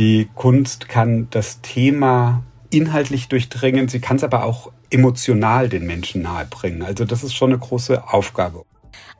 Die Kunst kann das Thema inhaltlich durchdringen, sie kann es aber auch emotional den Menschen nahebringen. Also das ist schon eine große Aufgabe.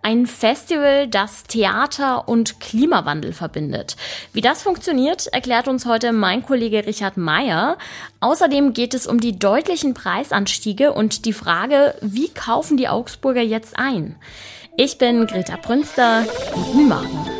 Ein Festival, das Theater und Klimawandel verbindet. Wie das funktioniert, erklärt uns heute mein Kollege Richard Meyer. Außerdem geht es um die deutlichen Preisanstiege und die Frage, wie kaufen die Augsburger jetzt ein? Ich bin Greta Brünster. Guten Morgen.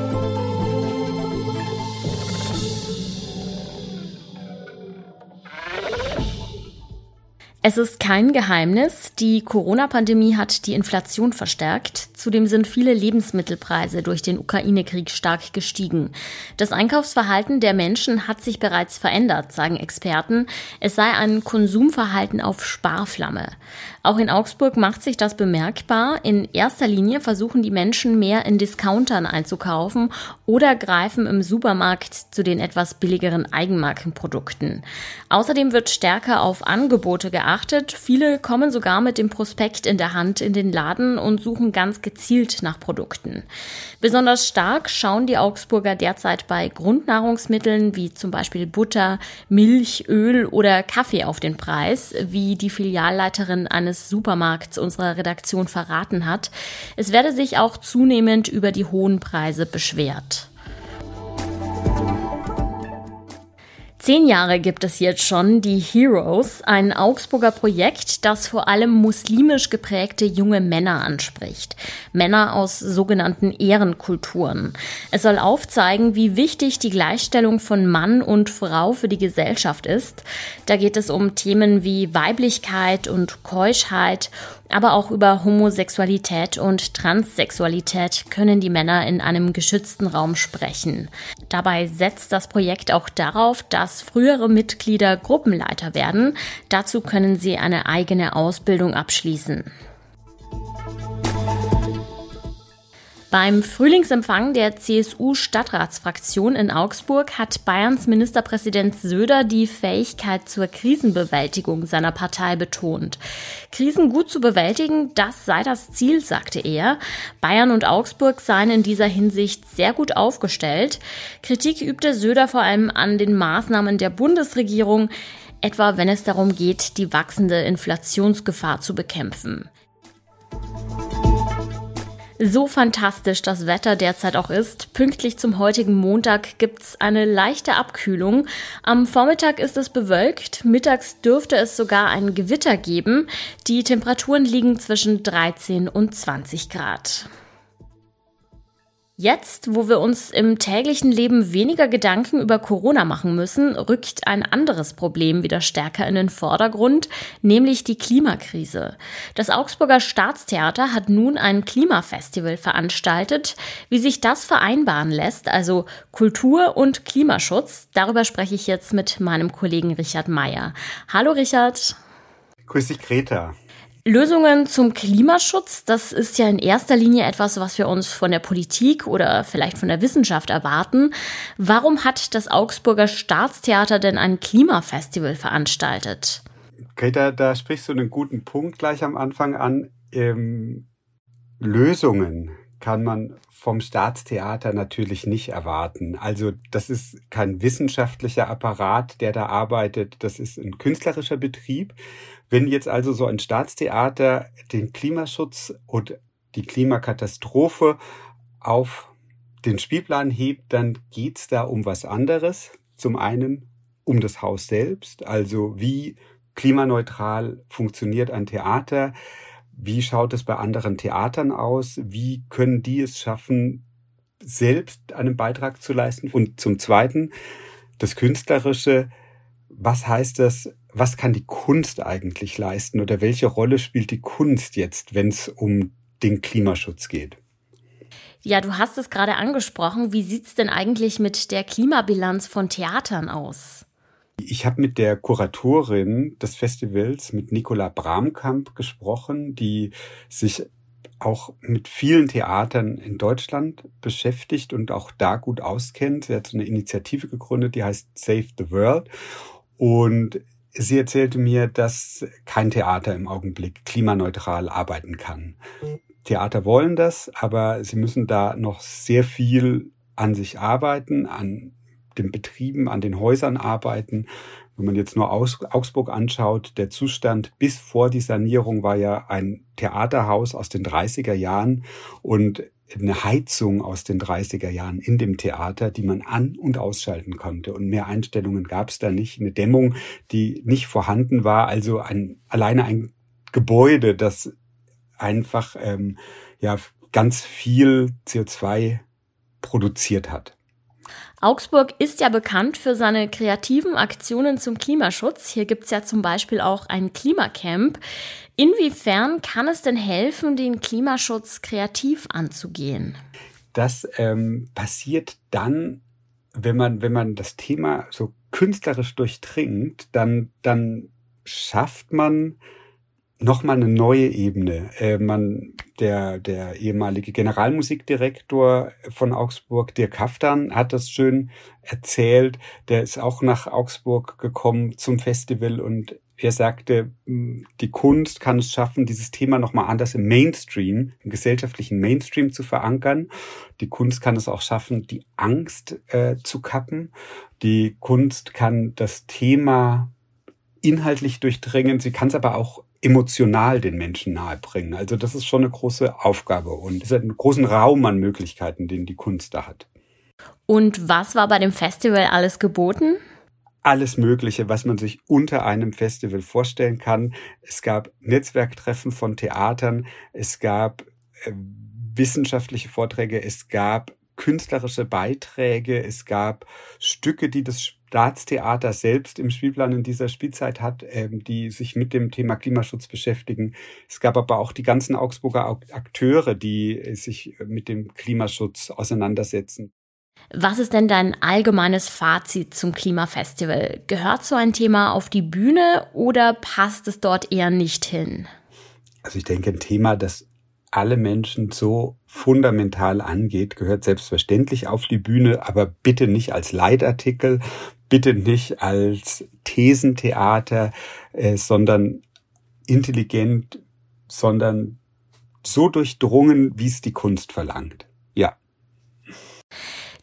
Es ist kein Geheimnis, die Corona-Pandemie hat die Inflation verstärkt. Zudem sind viele Lebensmittelpreise durch den Ukraine-Krieg stark gestiegen. Das Einkaufsverhalten der Menschen hat sich bereits verändert, sagen Experten. Es sei ein Konsumverhalten auf Sparflamme. Auch in Augsburg macht sich das bemerkbar. In erster Linie versuchen die Menschen mehr in Discountern einzukaufen oder greifen im Supermarkt zu den etwas billigeren Eigenmarkenprodukten. Außerdem wird stärker auf Angebote geachtet beachtet. Viele kommen sogar mit dem Prospekt in der Hand in den Laden und suchen ganz gezielt nach Produkten. Besonders stark schauen die Augsburger derzeit bei Grundnahrungsmitteln wie zum Beispiel Butter, Milch, Öl oder Kaffee auf den Preis, wie die Filialleiterin eines Supermarkts unserer Redaktion verraten hat. Es werde sich auch zunehmend über die hohen Preise beschwert. Zehn Jahre gibt es jetzt schon die Heroes, ein Augsburger Projekt, das vor allem muslimisch geprägte junge Männer anspricht. Männer aus sogenannten Ehrenkulturen. Es soll aufzeigen, wie wichtig die Gleichstellung von Mann und Frau für die Gesellschaft ist. Da geht es um Themen wie Weiblichkeit und Keuschheit aber auch über Homosexualität und Transsexualität können die Männer in einem geschützten Raum sprechen. Dabei setzt das Projekt auch darauf, dass frühere Mitglieder Gruppenleiter werden. Dazu können sie eine eigene Ausbildung abschließen. Beim Frühlingsempfang der CSU-Stadtratsfraktion in Augsburg hat Bayerns Ministerpräsident Söder die Fähigkeit zur Krisenbewältigung seiner Partei betont. Krisen gut zu bewältigen, das sei das Ziel, sagte er. Bayern und Augsburg seien in dieser Hinsicht sehr gut aufgestellt. Kritik übte Söder vor allem an den Maßnahmen der Bundesregierung, etwa wenn es darum geht, die wachsende Inflationsgefahr zu bekämpfen. So fantastisch das Wetter derzeit auch ist, pünktlich zum heutigen Montag gibt's eine leichte Abkühlung. Am Vormittag ist es bewölkt, mittags dürfte es sogar ein Gewitter geben. Die Temperaturen liegen zwischen 13 und 20 Grad. Jetzt, wo wir uns im täglichen Leben weniger Gedanken über Corona machen müssen, rückt ein anderes Problem wieder stärker in den Vordergrund, nämlich die Klimakrise. Das Augsburger Staatstheater hat nun ein Klimafestival veranstaltet. Wie sich das vereinbaren lässt, also Kultur und Klimaschutz, darüber spreche ich jetzt mit meinem Kollegen Richard Meyer. Hallo Richard. Grüß dich, Greta. Lösungen zum Klimaschutz, das ist ja in erster Linie etwas, was wir uns von der Politik oder vielleicht von der Wissenschaft erwarten. Warum hat das Augsburger Staatstheater denn ein Klimafestival veranstaltet? Greta, da sprichst du einen guten Punkt gleich am Anfang an. Ähm, Lösungen kann man vom Staatstheater natürlich nicht erwarten. Also das ist kein wissenschaftlicher Apparat, der da arbeitet, das ist ein künstlerischer Betrieb. Wenn jetzt also so ein Staatstheater den Klimaschutz und die Klimakatastrophe auf den Spielplan hebt, dann geht's da um was anderes. Zum einen um das Haus selbst, also wie klimaneutral funktioniert ein Theater, wie schaut es bei anderen Theatern aus, wie können die es schaffen, selbst einen Beitrag zu leisten. Und zum Zweiten das Künstlerische, was heißt das was kann die Kunst eigentlich leisten oder welche Rolle spielt die Kunst jetzt, wenn es um den Klimaschutz geht? Ja, du hast es gerade angesprochen. Wie sieht's denn eigentlich mit der Klimabilanz von Theatern aus? Ich habe mit der Kuratorin des Festivals, mit Nicola Bramkamp, gesprochen, die sich auch mit vielen Theatern in Deutschland beschäftigt und auch da gut auskennt. Sie hat so eine Initiative gegründet, die heißt Save the World. Und Sie erzählte mir, dass kein Theater im Augenblick klimaneutral arbeiten kann. Theater wollen das, aber sie müssen da noch sehr viel an sich arbeiten, an den Betrieben, an den Häusern arbeiten. Wenn man jetzt nur Augsburg anschaut, der Zustand bis vor die Sanierung war ja ein Theaterhaus aus den 30er Jahren und eine Heizung aus den 30er Jahren in dem Theater, die man an- und ausschalten konnte. Und mehr Einstellungen gab es da nicht. Eine Dämmung, die nicht vorhanden war. Also ein, alleine ein Gebäude, das einfach ähm, ja ganz viel CO2 produziert hat. Augsburg ist ja bekannt für seine kreativen Aktionen zum Klimaschutz. Hier gibt es ja zum Beispiel auch ein Klimacamp. Inwiefern kann es denn helfen, den Klimaschutz kreativ anzugehen? Das ähm, passiert dann, wenn man, wenn man das Thema so künstlerisch durchdringt, dann, dann schafft man nochmal eine neue Ebene. Äh, man, der, der ehemalige Generalmusikdirektor von Augsburg, Dirk Haftan, hat das schön erzählt. Der ist auch nach Augsburg gekommen zum Festival und er sagte, die Kunst kann es schaffen, dieses Thema nochmal anders im Mainstream, im gesellschaftlichen Mainstream zu verankern. Die Kunst kann es auch schaffen, die Angst äh, zu kappen. Die Kunst kann das Thema inhaltlich durchdringen. Sie kann es aber auch emotional den Menschen nahebringen. Also das ist schon eine große Aufgabe und es ist einen großen Raum an Möglichkeiten, den die Kunst da hat. Und was war bei dem Festival alles geboten? Alles Mögliche, was man sich unter einem Festival vorstellen kann. Es gab Netzwerktreffen von Theatern, es gab äh, wissenschaftliche Vorträge, es gab künstlerische Beiträge, es gab Stücke, die das Staatstheater selbst im Spielplan in dieser Spielzeit hat, ähm, die sich mit dem Thema Klimaschutz beschäftigen. Es gab aber auch die ganzen Augsburger Akteure, die sich mit dem Klimaschutz auseinandersetzen. Was ist denn dein allgemeines Fazit zum Klimafestival? Gehört so ein Thema auf die Bühne oder passt es dort eher nicht hin? Also ich denke, ein Thema, das alle Menschen so fundamental angeht, gehört selbstverständlich auf die Bühne, aber bitte nicht als Leitartikel, bitte nicht als Thesentheater, äh, sondern intelligent, sondern so durchdrungen, wie es die Kunst verlangt. Ja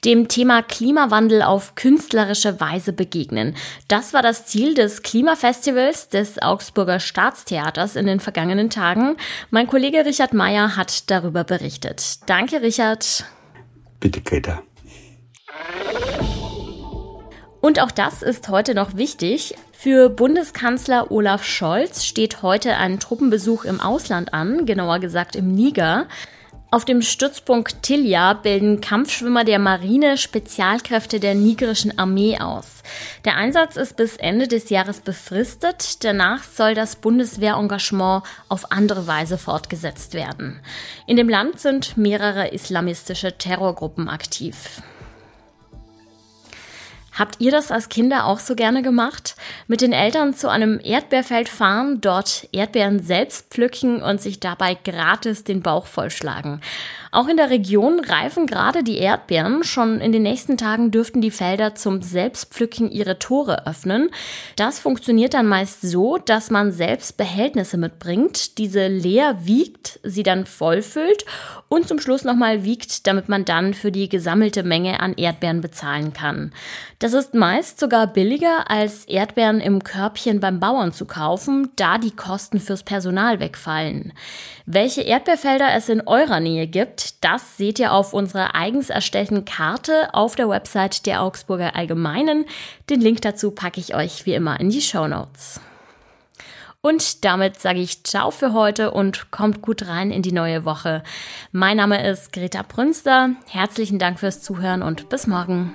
dem Thema Klimawandel auf künstlerische Weise begegnen. Das war das Ziel des Klimafestivals des Augsburger Staatstheaters in den vergangenen Tagen. Mein Kollege Richard Meyer hat darüber berichtet. Danke, Richard. Bitte, Greta. Und auch das ist heute noch wichtig. Für Bundeskanzler Olaf Scholz steht heute ein Truppenbesuch im Ausland an, genauer gesagt im Niger. Auf dem Stützpunkt Tilja bilden Kampfschwimmer der Marine Spezialkräfte der nigerischen Armee aus. Der Einsatz ist bis Ende des Jahres befristet. Danach soll das Bundeswehrengagement auf andere Weise fortgesetzt werden. In dem Land sind mehrere islamistische Terrorgruppen aktiv. Habt ihr das als Kinder auch so gerne gemacht? Mit den Eltern zu einem Erdbeerfeld fahren, dort Erdbeeren selbst pflücken und sich dabei gratis den Bauch vollschlagen. Auch in der Region reifen gerade die Erdbeeren. Schon in den nächsten Tagen dürften die Felder zum Selbstpflücken ihre Tore öffnen. Das funktioniert dann meist so, dass man selbst Behältnisse mitbringt, diese leer wiegt, sie dann vollfüllt und zum Schluss nochmal wiegt, damit man dann für die gesammelte Menge an Erdbeeren bezahlen kann. Das ist meist sogar billiger als Erdbeeren im Körbchen beim Bauern zu kaufen, da die Kosten fürs Personal wegfallen. Welche Erdbeerfelder es in eurer Nähe gibt, das seht ihr auf unserer eigens erstellten Karte auf der Website der Augsburger Allgemeinen. Den Link dazu packe ich euch wie immer in die Show Notes. Und damit sage ich Ciao für heute und kommt gut rein in die neue Woche. Mein Name ist Greta Brünster. Herzlichen Dank fürs Zuhören und bis morgen.